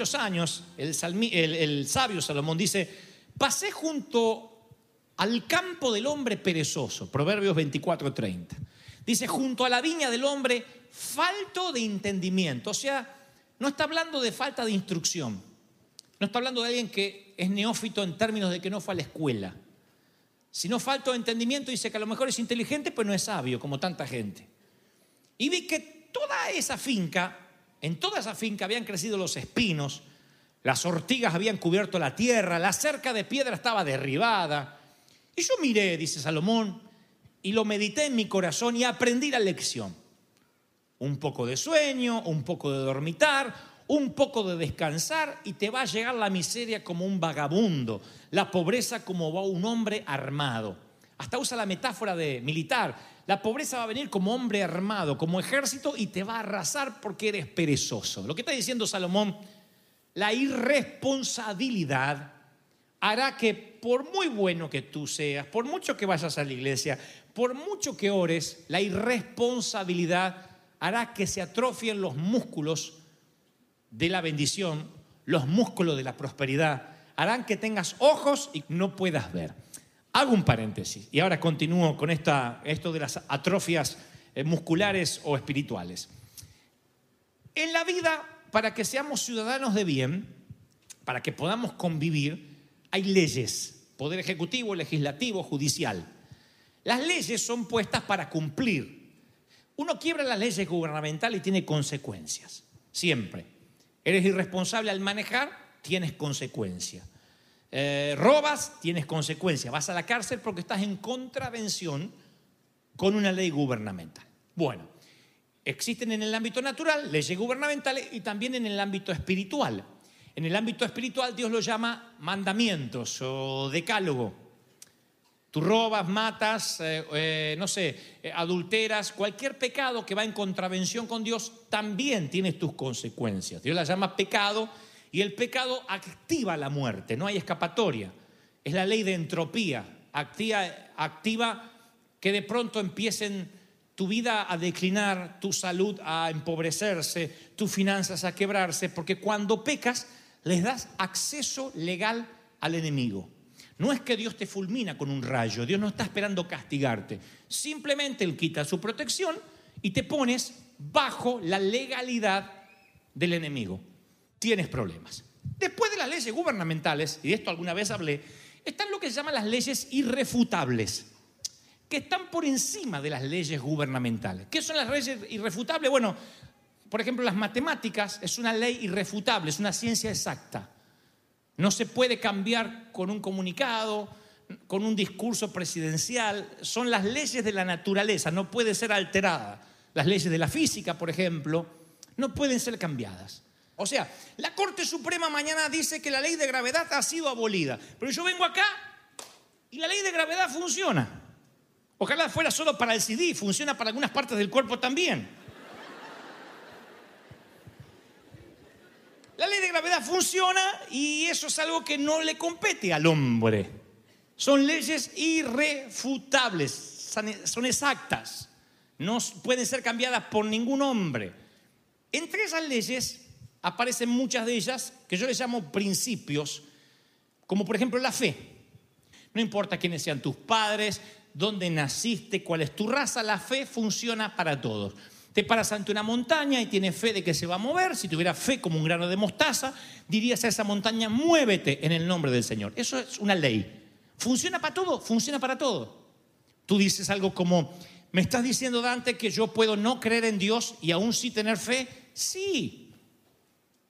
muchos años, el, sabio Salomón dice, pasé junto al campo del hombre perezoso, Proverbios 24:30. Dice, junto a la viña del hombre falto de entendimiento. O sea, no está hablando de falta de instrucción. No está hablando de alguien que es neófito en términos de que no fue a la escuela. Sino falto de entendimiento, dice que a lo mejor es inteligente, pero no es sabio, como tanta gente. Y vi que toda esa finca, en toda esa finca habían crecido los espinos, las ortigas habían cubierto la tierra, la cerca de piedra estaba derribada. Y yo miré, dice Salomón, y lo medité en mi corazón y aprendí la lección. Un poco de sueño, un poco de dormitar, un poco de descansar y te va a llegar la miseria como un vagabundo, la pobreza como va un hombre armado. Hasta usa la metáfora de militar. La pobreza va a venir como hombre armado, como ejército y te va a arrasar porque eres perezoso. Lo que está diciendo Salomón, la irresponsabilidad hará que por muy bueno que tú seas, por mucho que vayas a la iglesia, por mucho que ores, la irresponsabilidad hará que se atrofien los músculos de la bendición, los músculos de la prosperidad, harán que tengas ojos y no puedas ver. Hago un paréntesis y ahora continúo con esta, esto de las atrofias eh, musculares o espirituales. En la vida, para que seamos ciudadanos de bien, para que podamos convivir, hay leyes, poder ejecutivo, legislativo, judicial. Las leyes son puestas para cumplir. Uno quiebra las leyes gubernamentales y tiene consecuencias, siempre. Eres irresponsable al manejar, tienes consecuencias. Eh, robas, tienes consecuencias. Vas a la cárcel porque estás en contravención con una ley gubernamental. Bueno, existen en el ámbito natural leyes gubernamentales y también en el ámbito espiritual. En el ámbito espiritual Dios lo llama mandamientos o decálogo. Tú robas, matas, eh, eh, no sé, adulteras, cualquier pecado que va en contravención con Dios también tiene tus consecuencias. Dios la llama pecado y el pecado activa la muerte, no hay escapatoria. Es la ley de entropía, activa, activa que de pronto empiecen tu vida a declinar, tu salud a empobrecerse, tus finanzas a quebrarse, porque cuando pecas les das acceso legal al enemigo. No es que Dios te fulmina con un rayo, Dios no está esperando castigarte. Simplemente Él quita su protección y te pones bajo la legalidad del enemigo. Tienes problemas. Después de las leyes gubernamentales, y de esto alguna vez hablé, están lo que se llaman las leyes irrefutables, que están por encima de las leyes gubernamentales. ¿Qué son las leyes irrefutables? Bueno, por ejemplo, las matemáticas es una ley irrefutable, es una ciencia exacta. No se puede cambiar con un comunicado, con un discurso presidencial. Son las leyes de la naturaleza, no puede ser alterada. Las leyes de la física, por ejemplo, no pueden ser cambiadas. O sea, la Corte Suprema mañana dice que la ley de gravedad ha sido abolida, pero yo vengo acá y la ley de gravedad funciona. Ojalá fuera solo para el CD, funciona para algunas partes del cuerpo también. La ley de gravedad funciona y eso es algo que no le compete al hombre. Son leyes irrefutables, son exactas, no pueden ser cambiadas por ningún hombre. Entre esas leyes aparecen muchas de ellas que yo les llamo principios, como por ejemplo la fe. No importa quiénes sean tus padres, dónde naciste, cuál es tu raza, la fe funciona para todos. Te paras ante una montaña y tienes fe de que se va a mover. Si tuviera fe como un grano de mostaza, dirías a esa montaña, muévete en el nombre del Señor. Eso es una ley. ¿Funciona para todo? Funciona para todo. Tú dices algo como, ¿me estás diciendo, Dante, que yo puedo no creer en Dios y aún sí tener fe? Sí.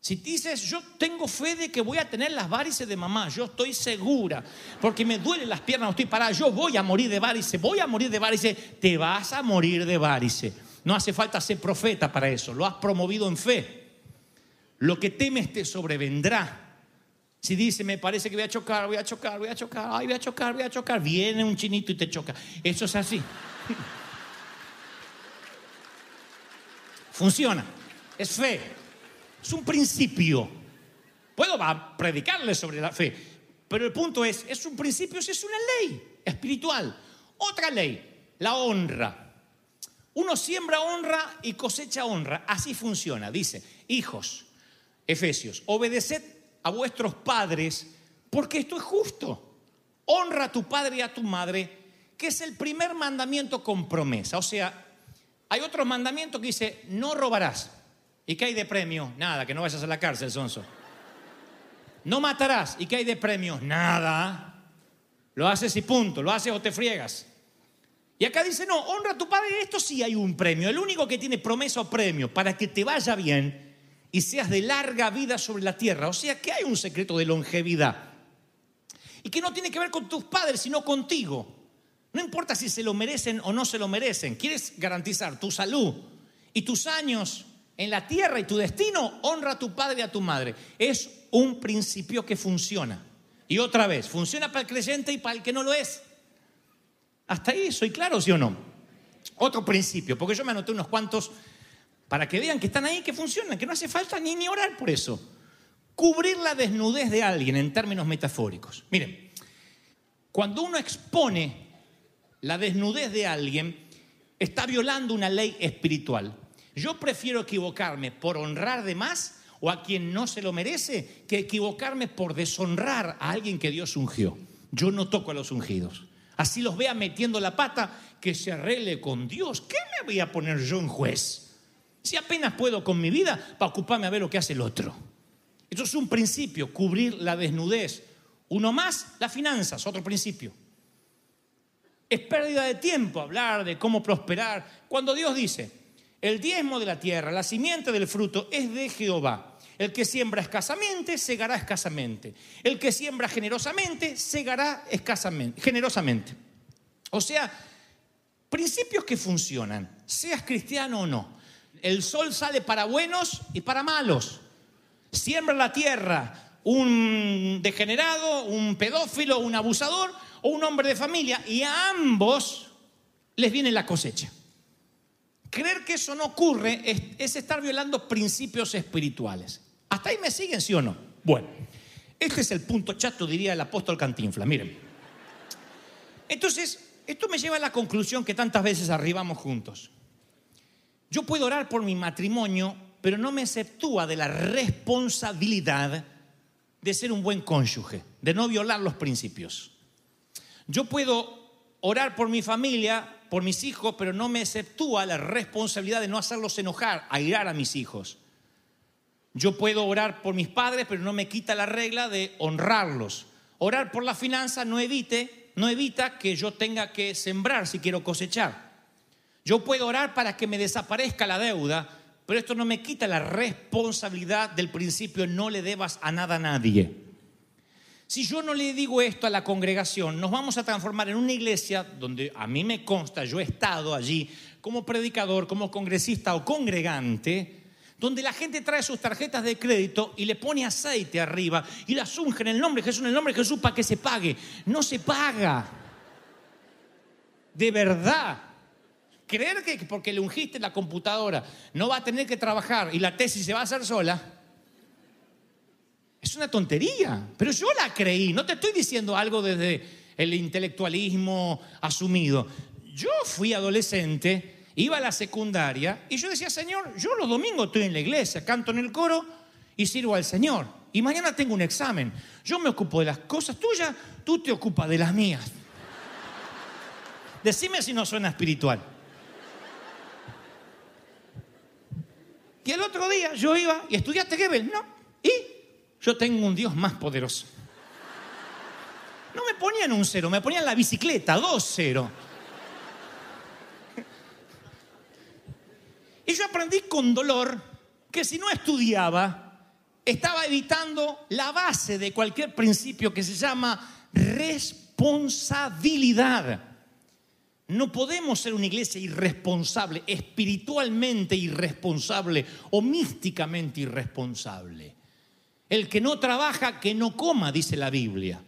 Si dices, yo tengo fe de que voy a tener las varices de mamá, yo estoy segura, porque me duelen las piernas, no estoy parada, yo voy a morir de varices, voy a morir de varices, te vas a morir de varices. No hace falta ser profeta para eso, lo has promovido en fe. Lo que temes te sobrevendrá. Si dice, me parece que voy a chocar, voy a chocar, voy a chocar, ay, voy a chocar, voy a chocar, viene un chinito y te choca. Eso es así. Funciona. Es fe. Es un principio. Puedo predicarle sobre la fe, pero el punto es, es un principio, es una ley espiritual. Otra ley, la honra. Uno siembra honra y cosecha honra. Así funciona. Dice, hijos, Efesios, obedeced a vuestros padres porque esto es justo. Honra a tu padre y a tu madre, que es el primer mandamiento con promesa. O sea, hay otro mandamiento que dice, no robarás. ¿Y qué hay de premio? Nada, que no vayas a la cárcel, Sonso. No matarás. ¿Y qué hay de premio? Nada. Lo haces y punto. Lo haces o te friegas. Y acá dice, no, honra a tu padre. Esto sí hay un premio. El único que tiene promesa o premio para que te vaya bien y seas de larga vida sobre la tierra. O sea que hay un secreto de longevidad. Y que no tiene que ver con tus padres, sino contigo. No importa si se lo merecen o no se lo merecen. Quieres garantizar tu salud y tus años en la tierra y tu destino, honra a tu padre y a tu madre. Es un principio que funciona. Y otra vez, funciona para el creyente y para el que no lo es. Hasta ahí soy claro, sí o no. Otro principio, porque yo me anoté unos cuantos para que vean que están ahí, que funcionan, que no hace falta ni, ni orar por eso. Cubrir la desnudez de alguien en términos metafóricos. Miren, cuando uno expone la desnudez de alguien, está violando una ley espiritual. Yo prefiero equivocarme por honrar de más o a quien no se lo merece que equivocarme por deshonrar a alguien que Dios ungió. Yo no toco a los ungidos. Así los vea metiendo la pata, que se arregle con Dios. ¿Qué me voy a poner yo en juez? Si apenas puedo con mi vida para ocuparme a ver lo que hace el otro. Eso es un principio, cubrir la desnudez. Uno más, las finanzas, otro principio. Es pérdida de tiempo hablar de cómo prosperar. Cuando Dios dice, el diezmo de la tierra, la simiente del fruto, es de Jehová. El que siembra escasamente, segará escasamente. El que siembra generosamente, segará escasamente, generosamente. O sea, principios que funcionan, seas cristiano o no. El sol sale para buenos y para malos. Siembra la tierra un degenerado, un pedófilo, un abusador o un hombre de familia y a ambos les viene la cosecha. Creer que eso no ocurre es, estar violando principios espirituales. ¿Hasta ahí me siguen, sí o no? Bueno, este es el punto chato, diría el apóstol Cantinfla. Miren. Entonces, esto me lleva a la conclusión que tantas veces arribamos juntos. Yo puedo orar por mi matrimonio, pero no me exceptúa de la responsabilidad de ser un buen cónyuge, de no violar los principios. Yo puedo orar por mi familia, por mis hijos, pero no me exceptúa la responsabilidad de no hacerlos enojar, airar a mis hijos. Yo puedo orar por mis padres, pero no me quita la regla de honrarlos. Orar por la finanza no evite, no evita que yo tenga que sembrar si quiero cosechar. Yo puedo orar para que me desaparezca la deuda, pero esto no me quita la responsabilidad del principio no le debas a nada a nadie. Si yo no le digo esto a la congregación, nos vamos a transformar en una iglesia donde a mí me consta, yo he estado allí como predicador, como congresista o congregante, donde la gente trae sus tarjetas de crédito y le pone aceite arriba y las unge en el nombre de Jesús, en el nombre de Jesús para que se pague. No se paga. De verdad. Creer que porque le ungiste la computadora no va a tener que trabajar y la tesis se va a hacer sola es una tontería, pero yo la creí. No te estoy diciendo algo desde el intelectualismo asumido. Yo fui adolescente, iba a la secundaria y yo decía, Señor, yo los domingos estoy en la iglesia, canto en el coro y sirvo al Señor. Y mañana tengo un examen. Yo me ocupo de las cosas tuyas, tú te ocupas de las mías. Decime si no suena espiritual. Y el otro día yo iba y estudiaste Gebel, ¿no? Y yo tengo un Dios más poderoso. No me ponían un cero, me ponían la bicicleta, dos cero. Y yo aprendí con dolor que si no estudiaba, estaba evitando la base de cualquier principio que se llama responsabilidad. No podemos ser una iglesia irresponsable, espiritualmente irresponsable o místicamente irresponsable. El que no trabaja, que no coma, dice la Biblia.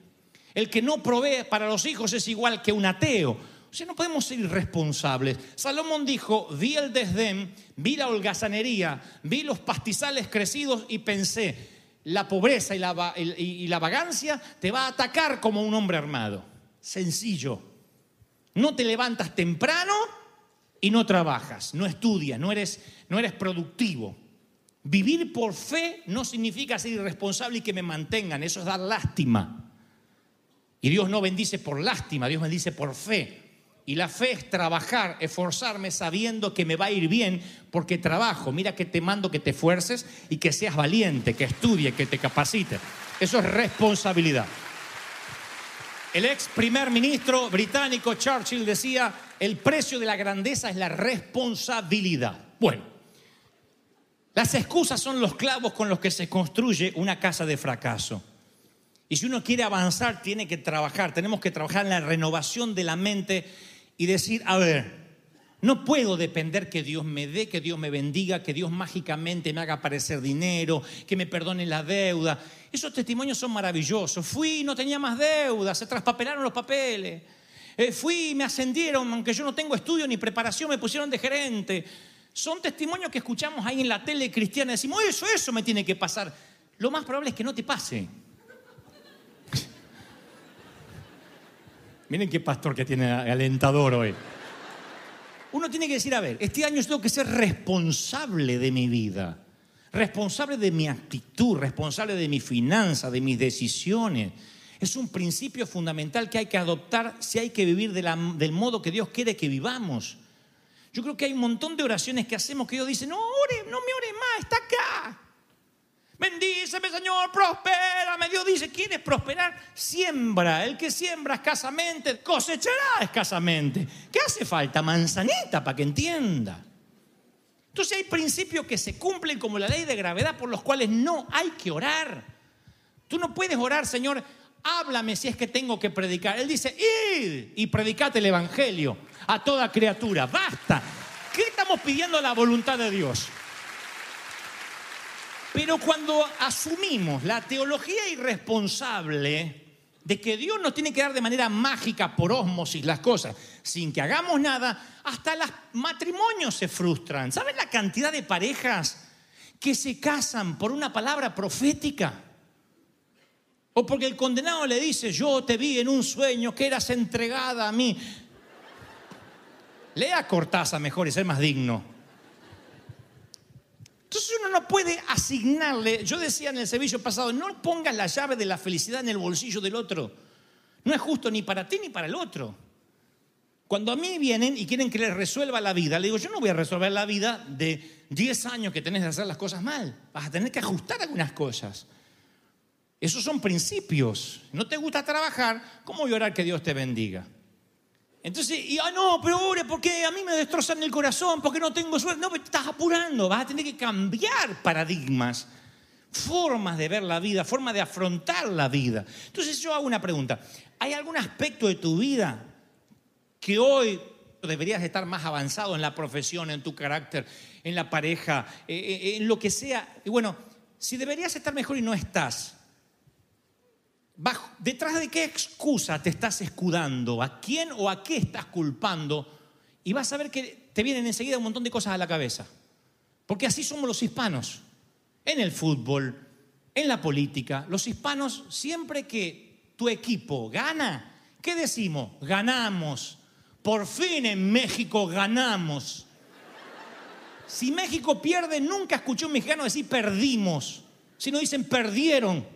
El que no provee para los hijos es igual que un ateo. O sea, no podemos ser irresponsables. Salomón dijo, vi el desdén, vi la holgazanería, vi los pastizales crecidos y pensé, la pobreza y la, vagancia te va a atacar como un hombre armado. Sencillo. No te levantas temprano y no trabajas, no estudias, no eres, no eres productivo. Vivir por fe no significa ser irresponsable y que me mantengan, eso es dar lástima. Y Dios no bendice por lástima, Dios bendice por fe. Y la fe es trabajar, esforzarme sabiendo que me va a ir bien porque trabajo. Mira que te mando que te esfuerces y que seas valiente, que estudie, que te capacite. Eso es responsabilidad. El ex primer ministro británico Churchill decía, el precio de la grandeza es la responsabilidad. Bueno, las excusas son los clavos con los que se construye una casa de fracaso. Y si uno quiere avanzar, tiene que trabajar. Tenemos que trabajar en la renovación de la mente y decir, a ver, no puedo depender que Dios me dé, que Dios me bendiga, que Dios mágicamente me haga aparecer dinero, que me perdone la deuda. Esos testimonios son maravillosos. Fui y no tenía más deuda, se traspapelaron los papeles. Eh, fui y me ascendieron, aunque yo no tengo estudio ni preparación, me pusieron de gerente. Son testimonios que escuchamos ahí en la tele cristiana. Decimos, eso, eso me tiene que pasar. Lo más probable es que no te pase. Miren qué pastor que tiene alentador hoy uno tiene que decir, a ver, este año yo tengo que ser responsable de mi vida, responsable de mi actitud, responsable de mi finanza, de mis decisiones. Es un principio fundamental que hay que adoptar si hay que vivir del modo que Dios quiere que vivamos. Yo creo que hay un montón de oraciones que hacemos que Dios dice, no ore, no me ore más, está acá. Bendíceme, Señor, prospérame. Dios dice, ¿quieres prosperar? Siembra. El que siembra escasamente, cosechará escasamente. ¿Qué hace falta? Manzanita para que entienda. Entonces hay principios que se cumplen como la ley de gravedad por los cuales no hay que orar. Tú no puedes orar, Señor, háblame si es que tengo que predicar. Él dice, id y predicate el Evangelio a toda criatura. Basta. ¿Qué estamos pidiendo la voluntad de Dios? Pero cuando asumimos la teología irresponsable de que Dios nos tiene que dar de manera mágica por ósmosis las cosas, sin que hagamos nada, hasta los matrimonios se frustran. ¿Saben la cantidad de parejas que se casan por una palabra profética? O porque el condenado le dice, yo te vi en un sueño que eras entregada a mí. Lea Cortázar mejor y ser más digno. Entonces uno no puede asignarle, yo decía en el servicio pasado, no pongas la llave de la felicidad en el bolsillo del otro. No es justo ni para ti ni para el otro. Cuando a mí vienen y quieren que les resuelva la vida, le digo, yo no voy a resolver la vida de 10 años que tenés de hacer las cosas mal. Vas a tener que ajustar algunas cosas. Esos son principios. No te gusta trabajar, ¿cómo voy a orar que Dios te bendiga? Entonces, y, ah, no, pero ore, porque a mí me destrozan el corazón, porque no tengo suerte. No, pero estás apurando, vas a tener que cambiar paradigmas, formas de ver la vida, formas de afrontar la vida. Entonces yo hago una pregunta. ¿Hay algún aspecto de tu vida que hoy deberías estar más avanzado en la profesión, en tu carácter, en la pareja, eh, eh, en lo que sea? Y bueno, si deberías estar mejor y no estás, ¿Detrás de qué excusa te estás escudando? ¿A quién o a qué estás culpando? Y vas a ver que te vienen enseguida un montón de cosas a la cabeza. Porque así somos los hispanos. En el fútbol, en la política, los hispanos siempre que tu equipo gana, ¿qué decimos? Ganamos. Por fin en México ganamos. Si México pierde, nunca escuché un mexicano decir perdimos, sino dicen perdieron.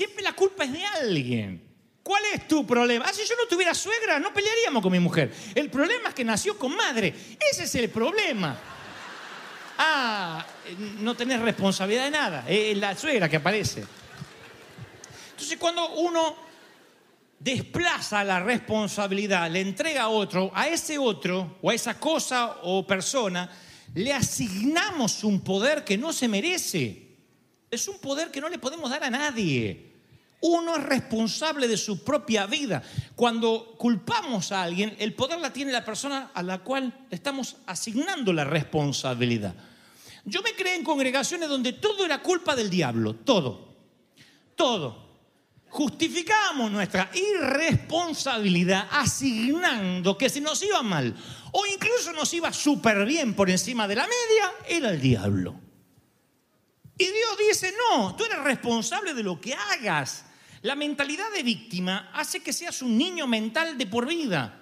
Siempre la culpa es de alguien. ¿Cuál es tu problema? Ah, si yo no tuviera suegra, no pelearíamos con mi mujer. El problema es que nació con madre. Ese es el problema. Ah, no tenés responsabilidad de nada. Es la suegra que aparece. Entonces, cuando uno desplaza la responsabilidad, le entrega a otro, a ese otro o a esa cosa o persona, le asignamos un poder que no se merece. Es un poder que no le podemos dar a nadie. Uno es responsable de su propia vida. Cuando culpamos a alguien, el poder la tiene la persona a la cual estamos asignando la responsabilidad. Yo me creé en congregaciones donde todo era culpa del diablo, todo, todo. Justificábamos nuestra irresponsabilidad asignando que si nos iba mal o incluso nos iba súper bien por encima de la media, era el diablo. Y Dios dice, no, tú eres responsable de lo que hagas. La mentalidad de víctima hace que seas un niño mental de por vida,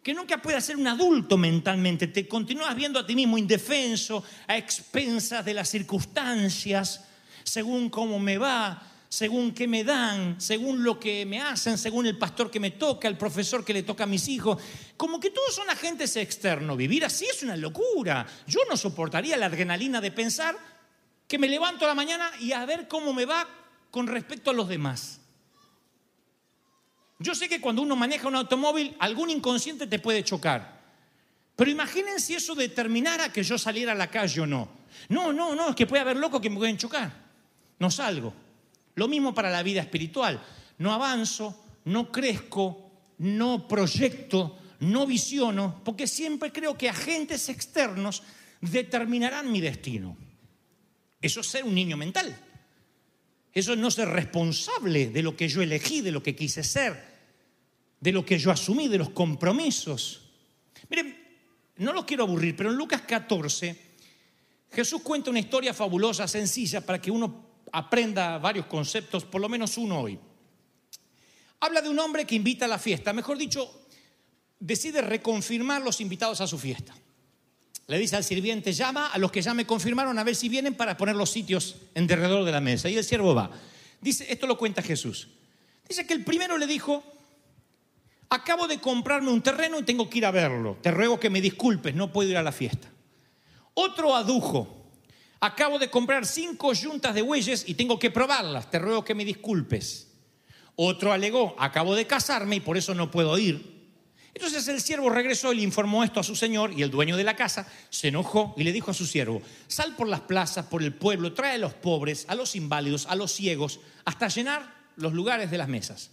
que nunca puedas ser un adulto mentalmente. Te continúas viendo a ti mismo indefenso, a expensas de las circunstancias, según cómo me va, según qué me dan, según lo que me hacen, según el pastor que me toca, el profesor que le toca a mis hijos. Como que todos son agentes externos. Vivir así es una locura. Yo no soportaría la adrenalina de pensar que me levanto la mañana y a ver cómo me va con respecto a los demás. Yo sé que cuando uno maneja un automóvil, algún inconsciente te puede chocar. Pero imaginen si eso determinara que yo saliera a la calle o no. No, no, no, es que puede haber locos que me pueden chocar. No salgo. Lo mismo para la vida espiritual. No avanzo, no crezco, no proyecto, no visiono, porque siempre creo que agentes externos determinarán mi destino. Eso es ser un niño mental. Eso es no ser responsable de lo que yo elegí, de lo que quise ser, de lo que yo asumí, de los compromisos. Miren, no los quiero aburrir, pero en Lucas 14 Jesús cuenta una historia fabulosa, sencilla, para que uno aprenda varios conceptos, por lo menos uno hoy. Habla de un hombre que invita a la fiesta, mejor dicho, decide reconfirmar los invitados a su fiesta. Le dice al sirviente, llama a los que ya me confirmaron a ver si vienen para poner los sitios en derredor de la mesa. Y el siervo va. Dice, esto lo cuenta Jesús. Dice que el primero le dijo, acabo de comprarme un terreno y tengo que ir a verlo. Te ruego que me disculpes, no puedo ir a la fiesta. Otro adujo, acabo de comprar cinco yuntas de bueyes y tengo que probarlas, te ruego que me disculpes. Otro alegó, acabo de casarme y por eso no puedo ir. Entonces el siervo regresó y le informó esto a su señor y el dueño de la casa se enojó y le dijo a su siervo, sal por las plazas, por el pueblo, trae a los pobres, a los inválidos, a los ciegos, hasta llenar los lugares de las mesas.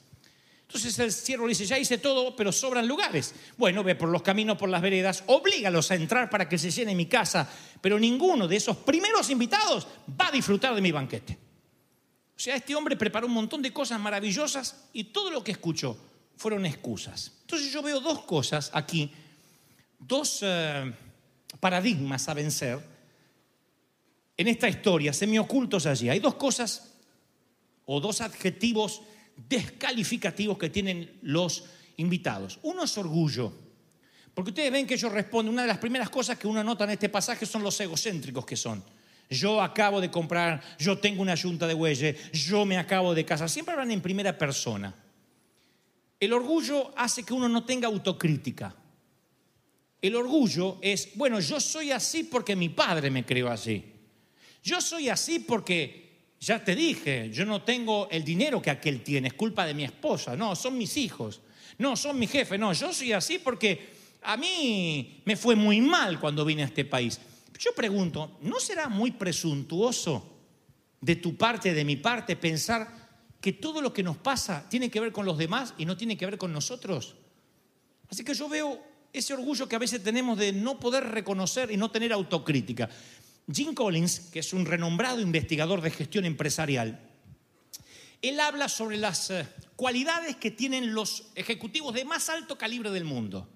Entonces el siervo le dice, ya hice todo, pero sobran lugares. Bueno, ve por los caminos, por las veredas, oblígalos a entrar para que se llene mi casa, pero ninguno de esos primeros invitados va a disfrutar de mi banquete. O sea, este hombre preparó un montón de cosas maravillosas y todo lo que escuchó fueron excusas. Entonces yo veo dos cosas aquí, dos eh, paradigmas a vencer en esta historia, semi-ocultos allí. Hay dos cosas o dos adjetivos descalificativos que tienen los invitados. Uno es orgullo, porque ustedes ven que ellos responden, una de las primeras cosas que uno nota en este pasaje son los egocéntricos que son. Yo acabo de comprar, yo tengo una yunta de bueyes, yo me acabo de casar. Siempre hablan en primera persona. El orgullo hace que uno no tenga autocrítica. El orgullo es, bueno, yo soy así porque mi padre me creó así. Yo soy así porque ya te dije, yo no tengo el dinero que aquel tiene, es culpa de mi esposa, no, son mis hijos, no, son mi jefe, no, yo soy así porque a mí me fue muy mal cuando vine a este país. Yo pregunto, ¿no será muy presuntuoso de tu parte, de mi parte, pensar que todo lo que nos pasa tiene que ver con los demás y no tiene que ver con nosotros? Así que yo veo ese orgullo que a veces tenemos de no poder reconocer y no tener autocrítica. Jim Collins, que es un renombrado investigador de gestión empresarial, él habla sobre las eh, cualidades que tienen los ejecutivos de más alto calibre del mundo.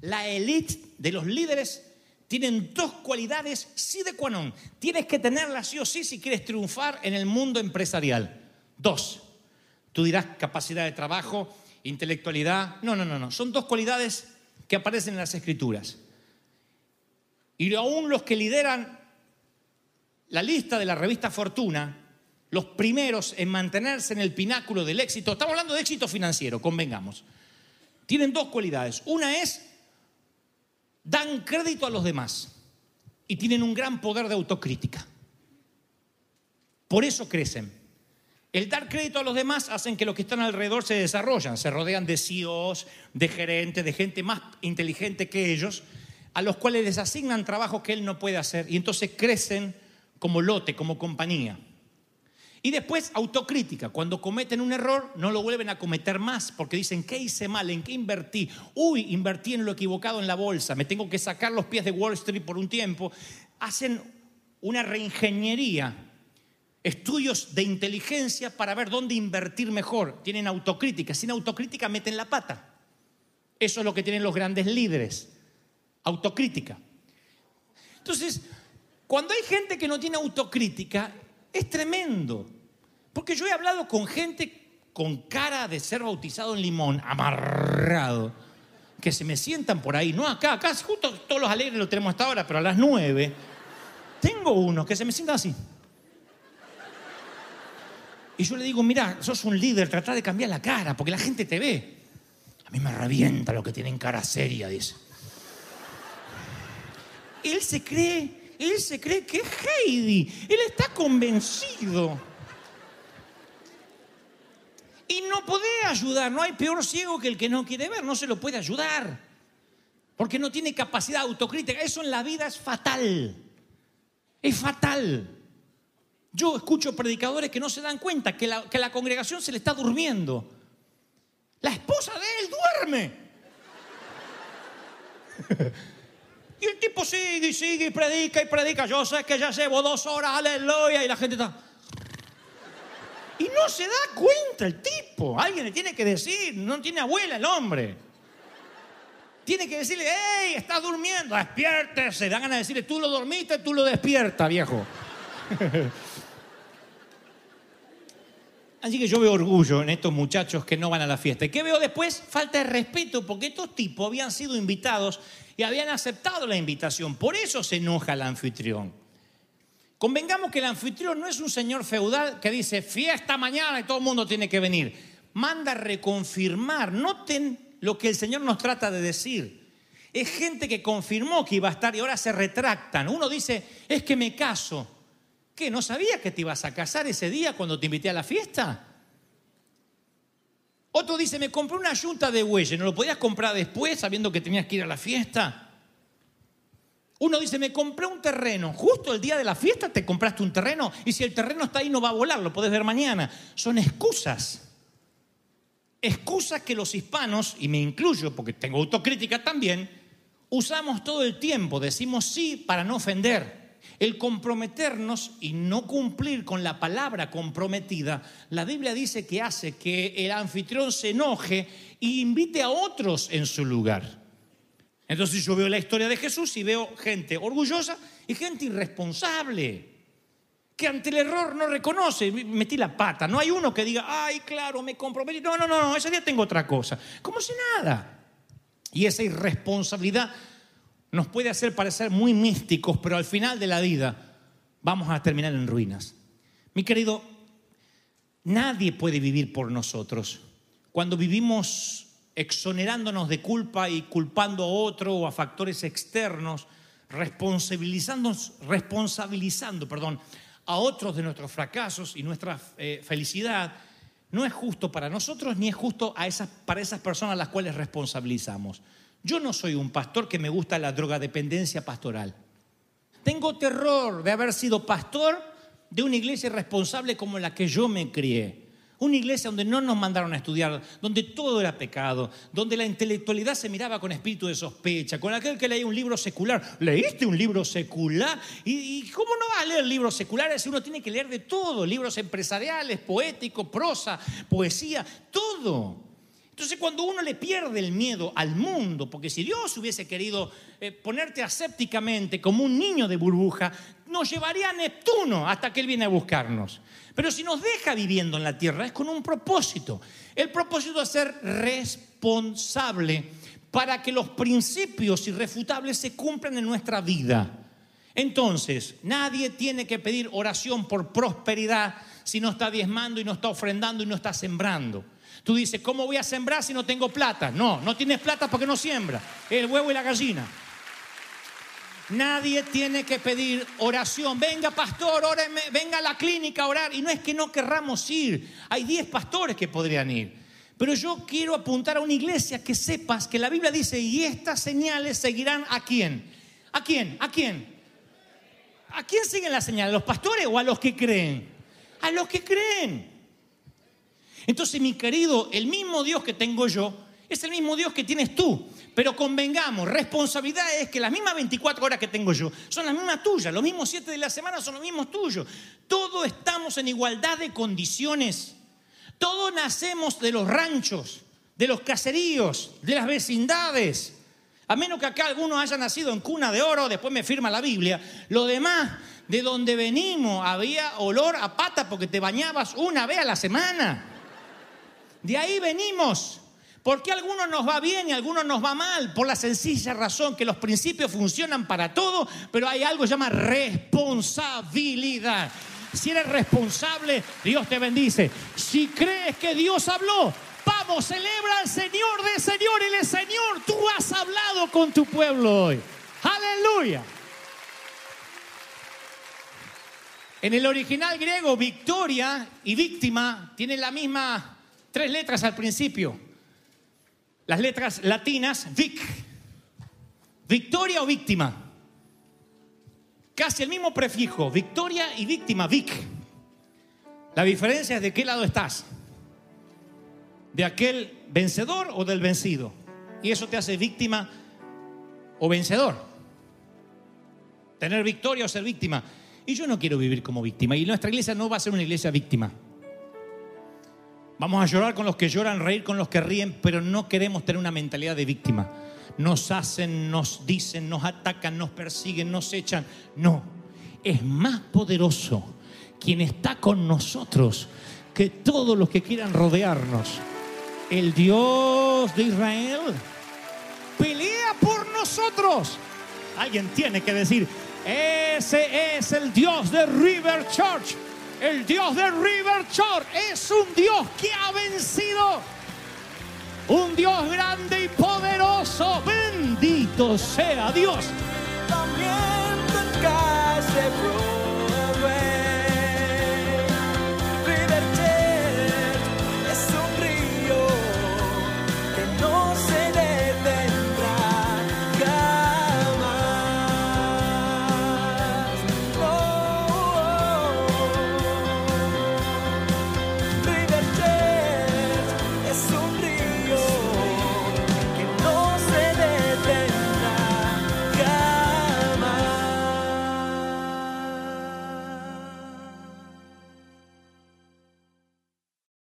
La élite de los líderes tienen dos cualidades sí de qua non. Tienes que tenerlas sí o sí si quieres triunfar en el mundo empresarial. Dos. Tú dirás capacidad de trabajo, intelectualidad. No, no, no, no. Son dos cualidades que aparecen en las escrituras. Y aún los que lideran la lista de la revista Fortuna los primeros en mantenerse en el pináculo del éxito, estamos hablando de éxito financiero, convengamos, tienen dos cualidades. Una es, dan crédito a los demás y tienen un gran poder de autocrítica. Por eso crecen. El dar crédito a los demás hacen que los que están alrededor se desarrollan, se rodean de CEOs, de gerentes, de gente más inteligente que ellos, a los cuales les asignan trabajos que él no puede hacer y entonces crecen como lote, como compañía. Y después autocrítica, cuando cometen un error no lo vuelven a cometer más porque dicen, ¿qué hice mal? ¿En qué invertí? Uy, invertí en lo equivocado en la bolsa, me tengo que sacar los pies de Wall Street por un tiempo. Hacen una reingeniería estudios de inteligencia para ver dónde invertir mejor. Tienen autocrítica. Sin autocrítica meten la pata. Eso es lo que tienen los grandes líderes. Autocrítica. Entonces, cuando hay gente que no tiene autocrítica, es tremendo. Porque yo he hablado con gente con cara de ser bautizado en limón, amarrado, que se me sientan por ahí. No acá, acá justo todos los alegres lo tenemos hasta ahora, pero a las nueve tengo uno que se me sienta así. Y yo le digo, mira, sos un líder, trata de cambiar la cara, porque la gente te ve. A mí me revienta lo que tienen cara seria, dice. Él se cree, él se cree que es Heidi. Él está convencido. Y no puede ayudar. No hay peor ciego que el que no quiere ver. No se lo puede ayudar. Porque no tiene capacidad autocrítica. Eso en la vida es fatal. Es fatal. Yo escucho predicadores que no se dan cuenta que la, que la congregación se le está durmiendo. La esposa de él duerme. y el tipo sigue y sigue y predica y predica. Yo sé que ya llevo dos horas, aleluya, y la gente está... Y no se da cuenta el tipo. Alguien le tiene que decir, no tiene abuela el hombre. Tiene que decirle, hey, estás durmiendo, despiértese. Dan ganas de decirle, tú lo dormiste, tú lo despiertas, viejo. Así que yo veo orgullo en estos muchachos que no van a la fiesta. ¿Y qué veo después? Falta de respeto, porque estos tipos habían sido invitados y habían aceptado la invitación. Por eso se enoja el anfitrión. Convengamos que el anfitrión no es un señor feudal que dice fiesta mañana y todo el mundo tiene que venir. Manda reconfirmar. Noten lo que el Señor nos trata de decir. Es gente que confirmó que iba a estar y ahora se retractan. Uno dice, es que me caso. ¿Qué? ¿No sabía que te ibas a casar ese día cuando te invité a la fiesta? Otro dice, me compré una yunta de bueyes, ¿no lo podías comprar después sabiendo que tenías que ir a la fiesta? Uno dice, me compré un terreno, justo el día de la fiesta te compraste un terreno y si el terreno está ahí no va a volar, lo podés ver mañana. Son excusas. Excusas que los hispanos, y me incluyo porque tengo autocrítica también, usamos todo el tiempo, decimos sí para no ofender. El comprometernos y no cumplir con la palabra comprometida, la Biblia dice que hace que el anfitrión se enoje e invite a otros en su lugar. Entonces yo veo la historia de Jesús y veo gente orgullosa y gente irresponsable, que ante el error no reconoce, metí la pata. No hay uno que diga, ay, claro, me comprometí. No, no, no, no, ese día tengo otra cosa. Como si nada. Y esa irresponsabilidad nos puede hacer parecer muy místicos, pero al final de la vida vamos a terminar en ruinas. Mi querido, nadie puede vivir por nosotros. Cuando vivimos exonerándonos de culpa y culpando a otro o a factores externos, responsabilizando, responsabilizando perdón, a otros de nuestros fracasos y nuestra eh, felicidad, no es justo para nosotros ni es justo para esas personas a las cuales responsabilizamos. Yo no soy un pastor que me gusta la drogadependencia pastoral. Tengo terror de haber sido pastor de una iglesia irresponsable como la que yo me crié. Una iglesia donde no nos mandaron a estudiar, donde todo era pecado, donde la intelectualidad se miraba con espíritu de sospecha, con aquel que leía un libro secular. ¿Leíste un libro secular? ¿Y, cómo no vas a leer libros seculares si uno tiene que leer de todo? Libros empresariales, poéticos, prosa, poesía, todo. Entonces cuando uno le pierde el miedo al mundo, porque si Dios hubiese querido eh, ponerte asépticamente como un niño de burbuja, nos llevaría a Neptuno hasta que Él viene a buscarnos. Pero si nos deja viviendo en la tierra es con un propósito. El propósito es ser responsable para que los principios irrefutables se cumplan en nuestra vida. Entonces, nadie tiene que pedir oración por prosperidad si no está diezmando y no está ofrendando y no está sembrando. Tú dices, ¿cómo voy a sembrar si no tengo plata? No, no tienes plata porque no siembra. El huevo y la gallina. Nadie tiene que pedir oración. Venga, pastor, óreme, venga a la clínica a orar. Y no es que no querramos ir. Hay 10 pastores que podrían ir. Pero yo quiero apuntar a una iglesia que sepas que la Biblia dice, y estas señales seguirán a quién. ¿A quién? ¿A quién? ¿A quién siguen las señales? ¿A los pastores o a los que creen? A los que creen. Entonces, mi querido, el mismo Dios que tengo yo es el mismo Dios que tienes tú. Pero convengamos, responsabilidad es que las mismas 24 horas que tengo yo son las mismas tuyas, los mismos 7 de la semana son los mismos tuyos. Todos estamos en igualdad de condiciones. Todos nacemos de los ranchos, de los caseríos, de las vecindades. A menos que acá algunos hayan nacido en cuna de oro, después me firma la Biblia. Lo demás, de donde venimos, había olor a pata porque te bañabas una vez a la semana. De ahí venimos. ¿Por qué algunos nos va bien y a algunos nos va mal? Por la sencilla razón que los principios funcionan para todo, pero hay algo que se llama responsabilidad. Si eres responsable, Dios te bendice. Si crees que Dios habló, vamos, celebra al Señor de Señor y el Señor, tú has hablado con tu pueblo hoy. Aleluya. En el original griego, victoria y víctima tienen la misma tres letras al principio. Las letras latinas, vic, victoria o víctima. Casi el mismo prefijo, victoria y víctima, vic. La diferencia es de qué lado estás. De aquel vencedor o del vencido. Y eso te hace víctima o vencedor. Tener victoria o ser víctima. Y yo no quiero vivir como víctima. Y nuestra iglesia no va a ser una iglesia víctima. Vamos a llorar con los que lloran, reír con los que ríen, pero no queremos tener una mentalidad de víctima. Nos hacen, nos dicen, nos atacan, nos persiguen, nos echan. No, es más poderoso quien está con nosotros que todos los que quieran rodearnos. El Dios de Israel pelea por nosotros. Alguien tiene que decir, ese es el Dios de River Church. El Dios de River Church es un Dios que ha vencido. Un Dios grande y poderoso. Bendito sea Dios. También